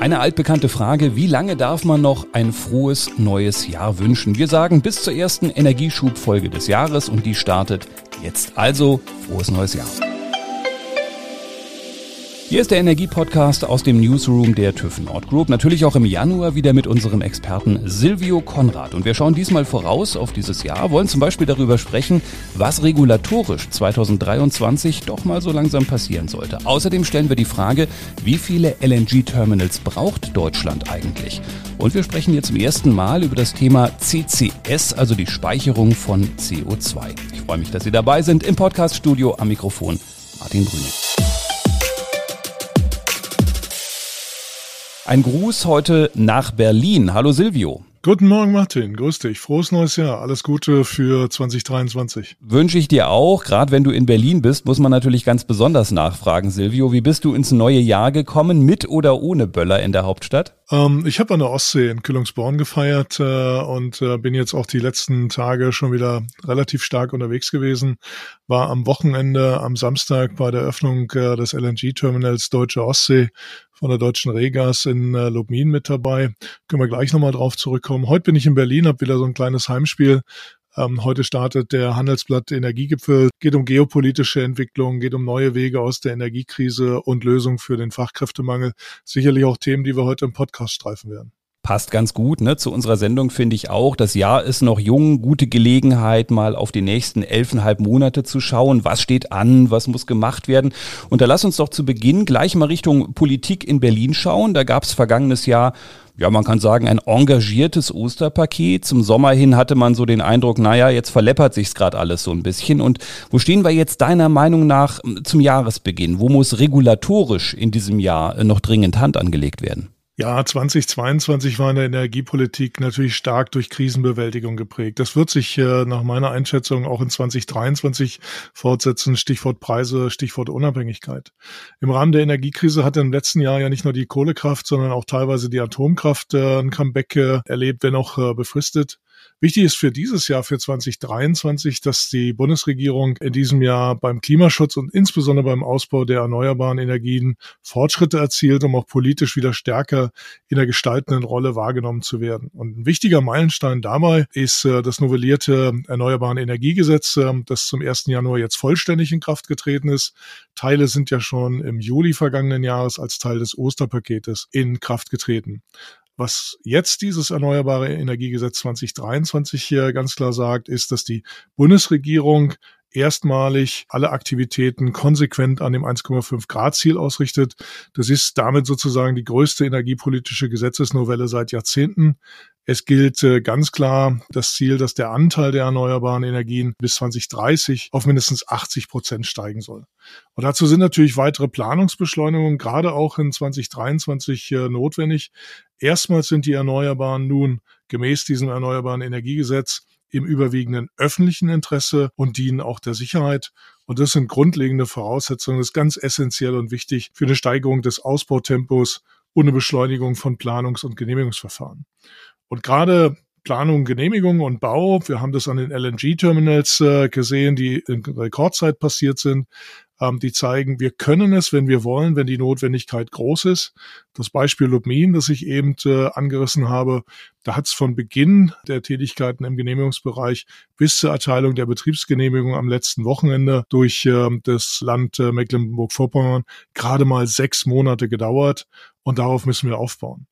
Eine altbekannte Frage, wie lange darf man noch ein frohes neues Jahr wünschen? Wir sagen bis zur ersten Energieschubfolge des Jahres und die startet jetzt. Also frohes neues Jahr. Hier ist der Energiepodcast aus dem Newsroom der TÜV Nord Group. Natürlich auch im Januar wieder mit unserem Experten Silvio Konrad. Und wir schauen diesmal voraus auf dieses Jahr, wollen zum Beispiel darüber sprechen, was regulatorisch 2023 doch mal so langsam passieren sollte. Außerdem stellen wir die Frage, wie viele LNG-Terminals braucht Deutschland eigentlich? Und wir sprechen hier zum ersten Mal über das Thema CCS, also die Speicherung von CO2. Ich freue mich, dass Sie dabei sind im Podcaststudio am Mikrofon Martin Brüning. Ein Gruß heute nach Berlin. Hallo Silvio. Guten Morgen, Martin. Grüß dich. Frohes neues Jahr. Alles Gute für 2023. Wünsche ich dir auch. Gerade wenn du in Berlin bist, muss man natürlich ganz besonders nachfragen, Silvio. Wie bist du ins neue Jahr gekommen, mit oder ohne Böller in der Hauptstadt? Ähm, ich habe an der Ostsee in Kühlungsborn gefeiert äh, und äh, bin jetzt auch die letzten Tage schon wieder relativ stark unterwegs gewesen. War am Wochenende, am Samstag bei der Öffnung äh, des LNG-Terminals Deutsche Ostsee von der Deutschen Regas in äh, Lubmin mit dabei. Können wir gleich nochmal drauf zurückkommen. Heute bin ich in Berlin, habe wieder so ein kleines Heimspiel. Ähm, heute startet der Handelsblatt Energiegipfel. Geht um geopolitische Entwicklung, geht um neue Wege aus der Energiekrise und Lösungen für den Fachkräftemangel. Sicherlich auch Themen, die wir heute im Podcast streifen werden passt ganz gut ne, zu unserer Sendung, finde ich auch. Das Jahr ist noch jung, gute Gelegenheit, mal auf die nächsten elfeinhalb Monate zu schauen. Was steht an, was muss gemacht werden? Und da lass uns doch zu Beginn gleich mal Richtung Politik in Berlin schauen. Da gab es vergangenes Jahr ja, man kann sagen, ein engagiertes Osterpaket. Zum Sommer hin hatte man so den Eindruck, naja, jetzt verleppert sich's gerade alles so ein bisschen. Und wo stehen wir jetzt deiner Meinung nach zum Jahresbeginn? Wo muss regulatorisch in diesem Jahr noch dringend Hand angelegt werden? Ja, 2022 war in der Energiepolitik natürlich stark durch Krisenbewältigung geprägt. Das wird sich äh, nach meiner Einschätzung auch in 2023 fortsetzen. Stichwort Preise, Stichwort Unabhängigkeit. Im Rahmen der Energiekrise hat im letzten Jahr ja nicht nur die Kohlekraft, sondern auch teilweise die Atomkraft äh, ein Comeback äh, erlebt, wenn auch äh, befristet. Wichtig ist für dieses Jahr, für 2023, dass die Bundesregierung in diesem Jahr beim Klimaschutz und insbesondere beim Ausbau der erneuerbaren Energien Fortschritte erzielt, um auch politisch wieder stärker in der gestaltenden Rolle wahrgenommen zu werden. Und ein wichtiger Meilenstein dabei ist äh, das novellierte Erneuerbaren Energiegesetz, äh, das zum 1. Januar jetzt vollständig in Kraft getreten ist. Teile sind ja schon im Juli vergangenen Jahres als Teil des Osterpaketes in Kraft getreten. Was jetzt dieses Erneuerbare Energiegesetz 2023 hier ganz klar sagt, ist, dass die Bundesregierung erstmalig alle Aktivitäten konsequent an dem 1,5 Grad Ziel ausrichtet. Das ist damit sozusagen die größte energiepolitische Gesetzesnovelle seit Jahrzehnten. Es gilt äh, ganz klar das Ziel, dass der Anteil der erneuerbaren Energien bis 2030 auf mindestens 80 Prozent steigen soll. Und dazu sind natürlich weitere Planungsbeschleunigungen gerade auch in 2023 äh, notwendig. Erstmals sind die Erneuerbaren nun gemäß diesem Erneuerbaren Energiegesetz im überwiegenden öffentlichen Interesse und dienen auch der Sicherheit. Und das sind grundlegende Voraussetzungen. Das ist ganz essentiell und wichtig für eine Steigerung des Ausbautempos eine Beschleunigung von Planungs- und Genehmigungsverfahren. Und gerade Planung, Genehmigung und Bau. Wir haben das an den LNG-Terminals äh, gesehen, die in Rekordzeit passiert sind. Ähm, die zeigen, wir können es, wenn wir wollen, wenn die Notwendigkeit groß ist. Das Beispiel Lubmin, das ich eben äh, angerissen habe, da hat es von Beginn der Tätigkeiten im Genehmigungsbereich bis zur Erteilung der Betriebsgenehmigung am letzten Wochenende durch äh, das Land äh, Mecklenburg-Vorpommern gerade mal sechs Monate gedauert. Und darauf müssen wir aufbauen.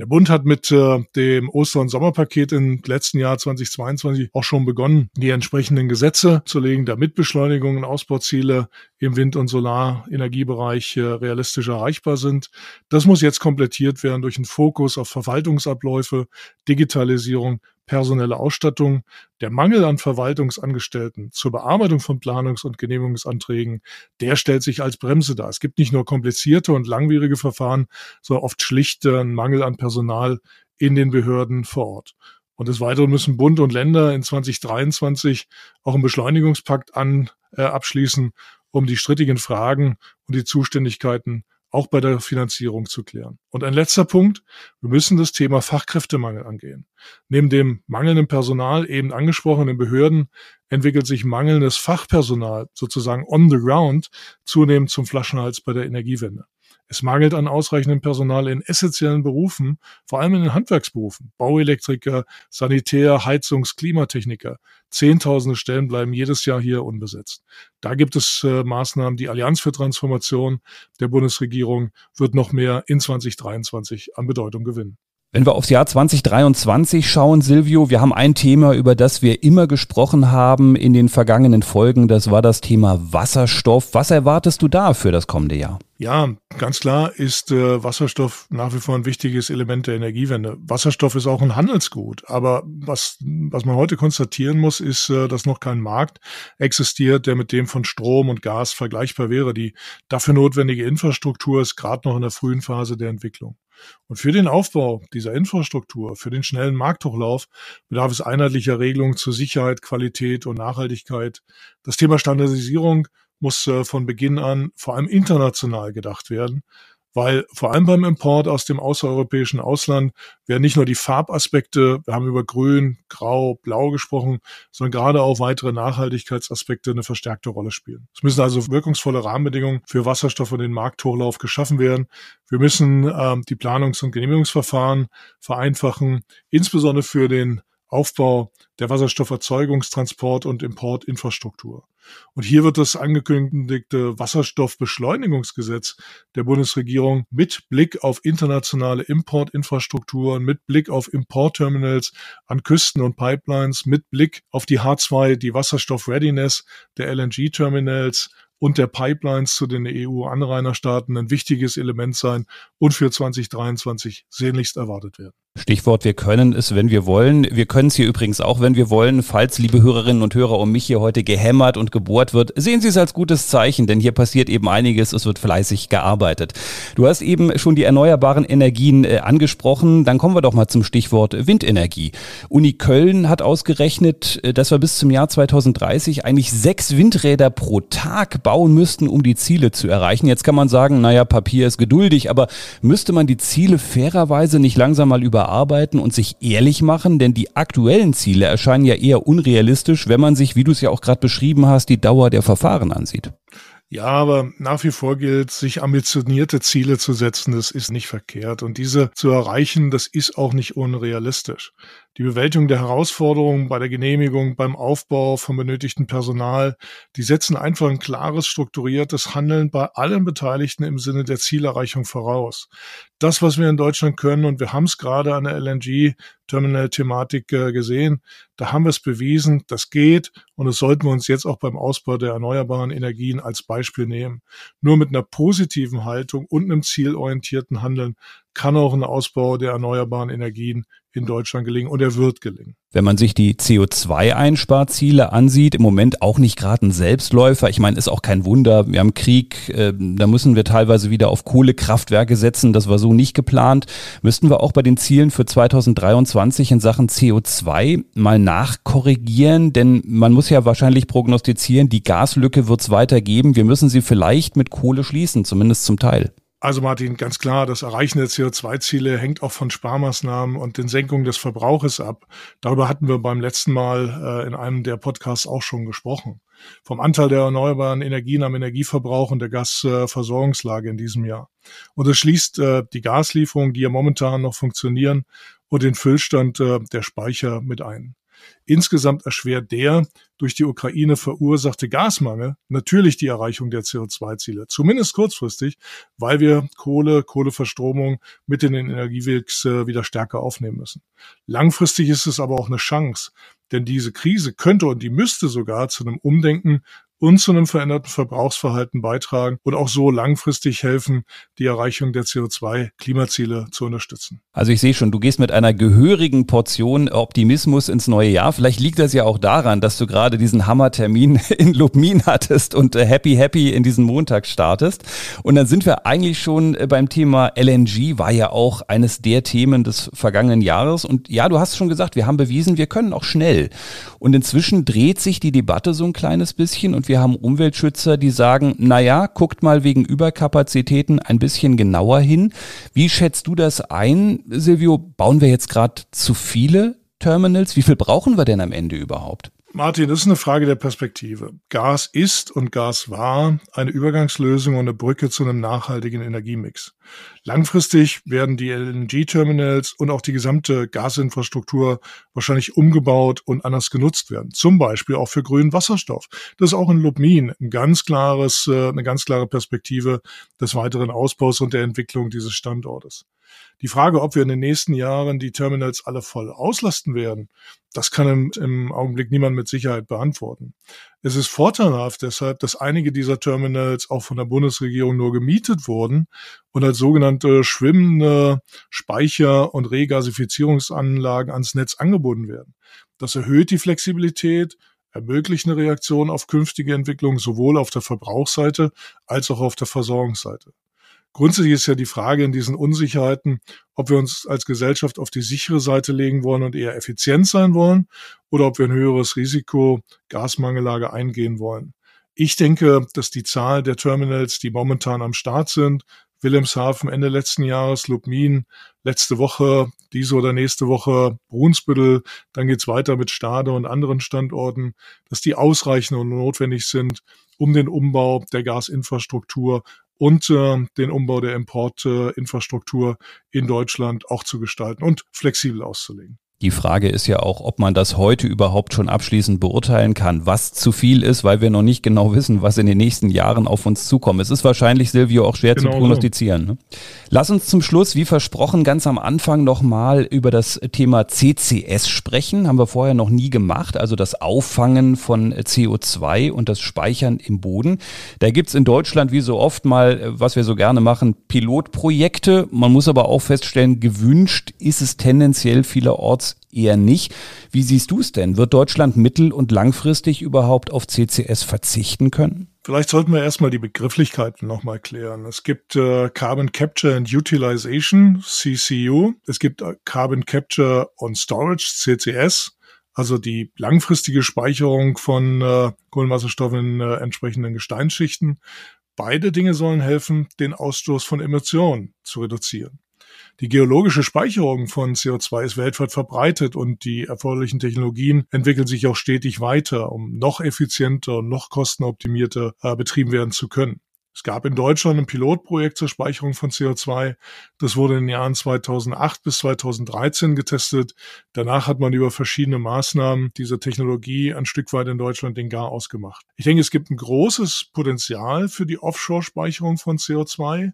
Der Bund hat mit äh, dem Oster- und Sommerpaket im letzten Jahr 2022 auch schon begonnen, die entsprechenden Gesetze zu legen, damit Beschleunigungen, Ausbauziele im Wind- und Solarenergiebereich äh, realistisch erreichbar sind. Das muss jetzt komplettiert werden durch einen Fokus auf Verwaltungsabläufe, Digitalisierung, personelle Ausstattung, der Mangel an Verwaltungsangestellten zur Bearbeitung von Planungs- und Genehmigungsanträgen, der stellt sich als Bremse dar. Es gibt nicht nur komplizierte und langwierige Verfahren, sondern oft schlicht einen Mangel an Personal in den Behörden vor Ort. Und des Weiteren müssen Bund und Länder in 2023 auch einen Beschleunigungspakt an, äh, abschließen, um die strittigen Fragen und die Zuständigkeiten auch bei der Finanzierung zu klären. Und ein letzter Punkt, Wir müssen das Thema Fachkräftemangel angehen. Neben dem mangelnden Personal eben angesprochenen Behörden entwickelt sich mangelndes Fachpersonal sozusagen on the ground zunehmend zum Flaschenhals bei der Energiewende. Es mangelt an ausreichendem Personal in essentiellen Berufen, vor allem in den Handwerksberufen. Bauelektriker, Sanitär, Heizungs-, Klimatechniker. Zehntausende Stellen bleiben jedes Jahr hier unbesetzt. Da gibt es äh, Maßnahmen. Die Allianz für Transformation der Bundesregierung wird noch mehr in 2023 an Bedeutung gewinnen. Wenn wir aufs Jahr 2023 schauen, Silvio, wir haben ein Thema, über das wir immer gesprochen haben in den vergangenen Folgen. Das war das Thema Wasserstoff. Was erwartest du da für das kommende Jahr? Ja, ganz klar ist äh, Wasserstoff nach wie vor ein wichtiges Element der Energiewende. Wasserstoff ist auch ein Handelsgut, aber was, was man heute konstatieren muss, ist, äh, dass noch kein Markt existiert, der mit dem von Strom und Gas vergleichbar wäre. Die dafür notwendige Infrastruktur ist gerade noch in der frühen Phase der Entwicklung. Und für den Aufbau dieser Infrastruktur, für den schnellen Markthochlauf bedarf es einheitlicher Regelungen zur Sicherheit, Qualität und Nachhaltigkeit. Das Thema Standardisierung muss äh, von Beginn an vor allem international gedacht werden weil vor allem beim Import aus dem außereuropäischen Ausland werden nicht nur die Farbaspekte, wir haben über Grün, Grau, Blau gesprochen, sondern gerade auch weitere Nachhaltigkeitsaspekte eine verstärkte Rolle spielen. Es müssen also wirkungsvolle Rahmenbedingungen für Wasserstoff und den Markthochlauf geschaffen werden. Wir müssen ähm, die Planungs- und Genehmigungsverfahren vereinfachen, insbesondere für den Aufbau der Wasserstofferzeugungstransport- und Importinfrastruktur. Und hier wird das angekündigte Wasserstoffbeschleunigungsgesetz der Bundesregierung mit Blick auf internationale Importinfrastrukturen, mit Blick auf Importterminals an Küsten und Pipelines, mit Blick auf die H2, die Wasserstoff-Readiness der LNG-Terminals und der Pipelines zu den EU-Anrainerstaaten ein wichtiges Element sein und für 2023 sehnlichst erwartet werden. Stichwort, wir können es, wenn wir wollen. Wir können es hier übrigens auch, wenn wir wollen. Falls, liebe Hörerinnen und Hörer, um mich hier heute gehämmert und gebohrt wird, sehen Sie es als gutes Zeichen, denn hier passiert eben einiges, es wird fleißig gearbeitet. Du hast eben schon die erneuerbaren Energien äh, angesprochen, dann kommen wir doch mal zum Stichwort Windenergie. Uni Köln hat ausgerechnet, äh, dass wir bis zum Jahr 2030 eigentlich sechs Windräder pro Tag bauen müssten, um die Ziele zu erreichen. Jetzt kann man sagen, naja, Papier ist geduldig, aber müsste man die Ziele fairerweise nicht langsam mal über überarbeiten und sich ehrlich machen, denn die aktuellen Ziele erscheinen ja eher unrealistisch, wenn man sich, wie du es ja auch gerade beschrieben hast, die Dauer der Verfahren ansieht. Ja, aber nach wie vor gilt, sich ambitionierte Ziele zu setzen, das ist nicht verkehrt. Und diese zu erreichen, das ist auch nicht unrealistisch. Die Bewältigung der Herausforderungen bei der Genehmigung, beim Aufbau von benötigten Personal, die setzen einfach ein klares, strukturiertes Handeln bei allen Beteiligten im Sinne der Zielerreichung voraus. Das, was wir in Deutschland können, und wir haben es gerade an der LNG-Terminal-Thematik äh, gesehen, da haben wir es bewiesen, das geht und das sollten wir uns jetzt auch beim Ausbau der erneuerbaren Energien als Beispiel nehmen. Nur mit einer positiven Haltung und einem zielorientierten Handeln kann auch ein Ausbau der erneuerbaren Energien in Deutschland gelingen und er wird gelingen. Wenn man sich die CO2-Einsparziele ansieht, im Moment auch nicht gerade ein Selbstläufer. Ich meine, ist auch kein Wunder. Wir haben Krieg, äh, da müssen wir teilweise wieder auf Kohlekraftwerke setzen. Das war so nicht geplant. Müssten wir auch bei den Zielen für 2023 in Sachen CO2 mal nachkorrigieren? Denn man muss ja wahrscheinlich prognostizieren, die Gaslücke wird es weitergeben. Wir müssen sie vielleicht mit Kohle schließen, zumindest zum Teil. Also Martin, ganz klar, das Erreichen der CO2-Ziele hängt auch von Sparmaßnahmen und den Senkungen des Verbrauches ab. Darüber hatten wir beim letzten Mal äh, in einem der Podcasts auch schon gesprochen. Vom Anteil der erneuerbaren Energien am Energieverbrauch und der Gasversorgungslage in diesem Jahr. Und es schließt äh, die Gaslieferungen, die ja momentan noch funktionieren, und den Füllstand äh, der Speicher mit ein. Insgesamt erschwert der durch die Ukraine verursachte Gasmangel natürlich die Erreichung der CO2-Ziele, zumindest kurzfristig, weil wir Kohle, Kohleverstromung mit in den Energiewix äh, wieder stärker aufnehmen müssen. Langfristig ist es aber auch eine Chance, denn diese Krise könnte und die müsste sogar zu einem Umdenken und zu einem veränderten Verbrauchsverhalten beitragen und auch so langfristig helfen, die Erreichung der CO2-Klimaziele zu unterstützen. Also ich sehe schon, du gehst mit einer gehörigen Portion Optimismus ins neue Jahr. Vielleicht liegt das ja auch daran, dass du gerade diesen Hammertermin in Lubmin hattest und äh, happy happy in diesen Montag startest. Und dann sind wir eigentlich schon äh, beim Thema LNG, war ja auch eines der Themen des vergangenen Jahres. Und ja, du hast schon gesagt, wir haben bewiesen, wir können auch schnell. Und inzwischen dreht sich die Debatte so ein kleines bisschen und wir haben Umweltschützer, die sagen, naja, guckt mal wegen Überkapazitäten ein bisschen genauer hin. Wie schätzt du das ein, Silvio? Bauen wir jetzt gerade zu viele Terminals? Wie viel brauchen wir denn am Ende überhaupt? Martin, das ist eine Frage der Perspektive. Gas ist und Gas war eine Übergangslösung und eine Brücke zu einem nachhaltigen Energiemix. Langfristig werden die LNG-Terminals und auch die gesamte Gasinfrastruktur wahrscheinlich umgebaut und anders genutzt werden. Zum Beispiel auch für grünen Wasserstoff. Das ist auch in Lubmin ein ganz klares, äh, eine ganz klare Perspektive des weiteren Ausbaus und der Entwicklung dieses Standortes. Die Frage, ob wir in den nächsten Jahren die Terminals alle voll auslasten werden, das kann im, im Augenblick niemand mit Sicherheit beantworten. Es ist vorteilhaft deshalb, dass einige dieser Terminals auch von der Bundesregierung nur gemietet wurden und als sogenannte schwimmende Speicher- und Regasifizierungsanlagen ans Netz angebunden werden. Das erhöht die Flexibilität, ermöglicht eine Reaktion auf künftige Entwicklungen sowohl auf der Verbrauchsseite als auch auf der Versorgungsseite. Grundsätzlich ist ja die Frage in diesen Unsicherheiten, ob wir uns als Gesellschaft auf die sichere Seite legen wollen und eher effizient sein wollen oder ob wir ein höheres Risiko Gasmangellage eingehen wollen. Ich denke, dass die Zahl der Terminals, die momentan am Start sind, Wilhelmshaven Ende letzten Jahres, Lubmin letzte Woche, diese oder nächste Woche Brunsbüttel, dann geht's weiter mit Stade und anderen Standorten, dass die ausreichend und notwendig sind, um den Umbau der Gasinfrastruktur und äh, den Umbau der Importinfrastruktur in Deutschland auch zu gestalten und flexibel auszulegen. Die Frage ist ja auch, ob man das heute überhaupt schon abschließend beurteilen kann, was zu viel ist, weil wir noch nicht genau wissen, was in den nächsten Jahren auf uns zukommt. Es ist wahrscheinlich, Silvio, auch schwer genau zu prognostizieren. Ne? Lass uns zum Schluss, wie versprochen, ganz am Anfang nochmal über das Thema CCS sprechen. Haben wir vorher noch nie gemacht, also das Auffangen von CO2 und das Speichern im Boden. Da gibt's in Deutschland wie so oft mal, was wir so gerne machen, Pilotprojekte. Man muss aber auch feststellen, gewünscht ist es tendenziell vielerorts eher nicht. Wie siehst du es denn? Wird Deutschland mittel- und langfristig überhaupt auf CCS verzichten können? Vielleicht sollten wir erstmal die Begrifflichkeiten nochmal klären. Es gibt äh, Carbon Capture and Utilization, CCU. Es gibt äh, Carbon Capture and Storage, CCS. Also die langfristige Speicherung von äh, Kohlenwasserstoff in äh, entsprechenden Gesteinsschichten. Beide Dinge sollen helfen, den Ausstoß von Emissionen zu reduzieren. Die geologische Speicherung von CO2 ist weltweit verbreitet und die erforderlichen Technologien entwickeln sich auch stetig weiter, um noch effizienter und noch kostenoptimierter äh, betrieben werden zu können. Es gab in Deutschland ein Pilotprojekt zur Speicherung von CO2. Das wurde in den Jahren 2008 bis 2013 getestet. Danach hat man über verschiedene Maßnahmen diese Technologie ein Stück weit in Deutschland den Gar ausgemacht. Ich denke, es gibt ein großes Potenzial für die Offshore-Speicherung von CO2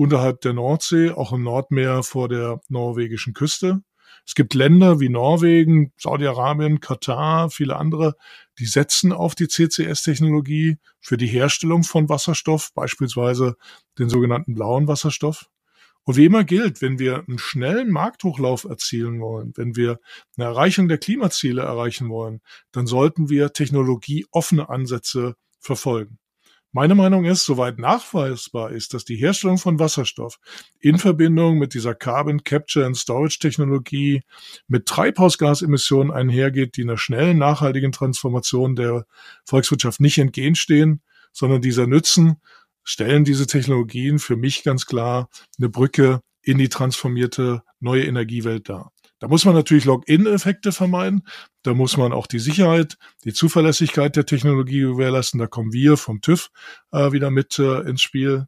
unterhalb der Nordsee, auch im Nordmeer vor der norwegischen Küste. Es gibt Länder wie Norwegen, Saudi-Arabien, Katar, viele andere, die setzen auf die CCS-Technologie für die Herstellung von Wasserstoff, beispielsweise den sogenannten blauen Wasserstoff. Und wie immer gilt, wenn wir einen schnellen Markthochlauf erzielen wollen, wenn wir eine Erreichung der Klimaziele erreichen wollen, dann sollten wir technologieoffene Ansätze verfolgen. Meine Meinung ist, soweit nachweisbar ist, dass die Herstellung von Wasserstoff in Verbindung mit dieser Carbon Capture and Storage Technologie mit Treibhausgasemissionen einhergeht, die einer schnellen, nachhaltigen Transformation der Volkswirtschaft nicht entgegenstehen, sondern dieser nützen, stellen diese Technologien für mich ganz klar eine Brücke in die transformierte neue Energiewelt dar. Da muss man natürlich Login-Effekte vermeiden. Da muss man auch die Sicherheit, die Zuverlässigkeit der Technologie gewährleisten. Da kommen wir vom TÜV äh, wieder mit äh, ins Spiel.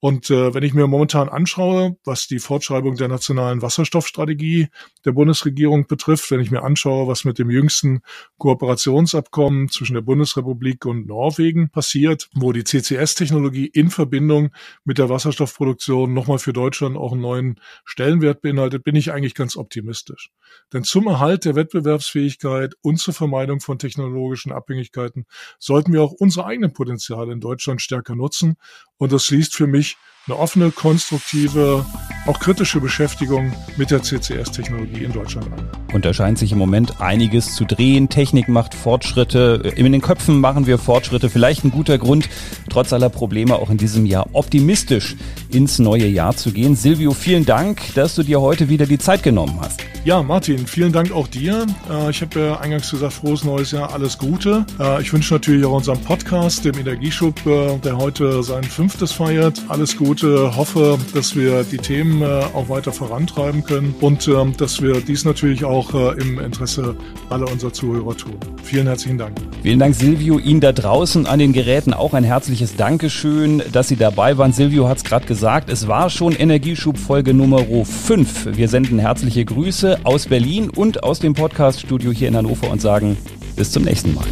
Und äh, wenn ich mir momentan anschaue, was die Fortschreibung der nationalen Wasserstoffstrategie der Bundesregierung betrifft, wenn ich mir anschaue, was mit dem jüngsten Kooperationsabkommen zwischen der Bundesrepublik und Norwegen passiert, wo die CCS-Technologie in Verbindung mit der Wasserstoffproduktion nochmal für Deutschland auch einen neuen Stellenwert beinhaltet, bin ich eigentlich ganz optimistisch. Denn zum Erhalt der Wettbewerbsfähigkeit und zur Vermeidung von technologischen Abhängigkeiten sollten wir auch unsere eigenen Potenziale in Deutschland stärker nutzen. Und das schließt für mich eine offene, konstruktive, auch kritische Beschäftigung mit der CCS-Technologie in Deutschland an. Und da scheint sich im Moment einiges zu drehen. Technik macht Fortschritte. In den Köpfen machen wir Fortschritte. Vielleicht ein guter Grund, trotz aller Probleme auch in diesem Jahr optimistisch ins neue Jahr zu gehen. Silvio, vielen Dank, dass du dir heute wieder die Zeit genommen hast. Ja, Martin, vielen Dank auch dir. Äh, ich habe ja eingangs gesagt, frohes neues Jahr, alles Gute. Äh, ich wünsche natürlich auch unserem Podcast, dem Energieschub, äh, der heute sein fünftes feiert, alles Gute. Hoffe, dass wir die Themen auch weiter vorantreiben können und ähm, dass wir dies natürlich auch im Interesse aller unserer Zuhörer tun. Vielen herzlichen Dank. Vielen Dank, Silvio. Ihnen da draußen an den Geräten auch ein herzliches Dankeschön, dass Sie dabei waren. Silvio hat es gerade gesagt, es war schon Energieschub Folge Nummer 5. Wir senden herzliche Grüße aus Berlin und aus dem Podcast-Studio hier in Hannover und sagen bis zum nächsten Mal.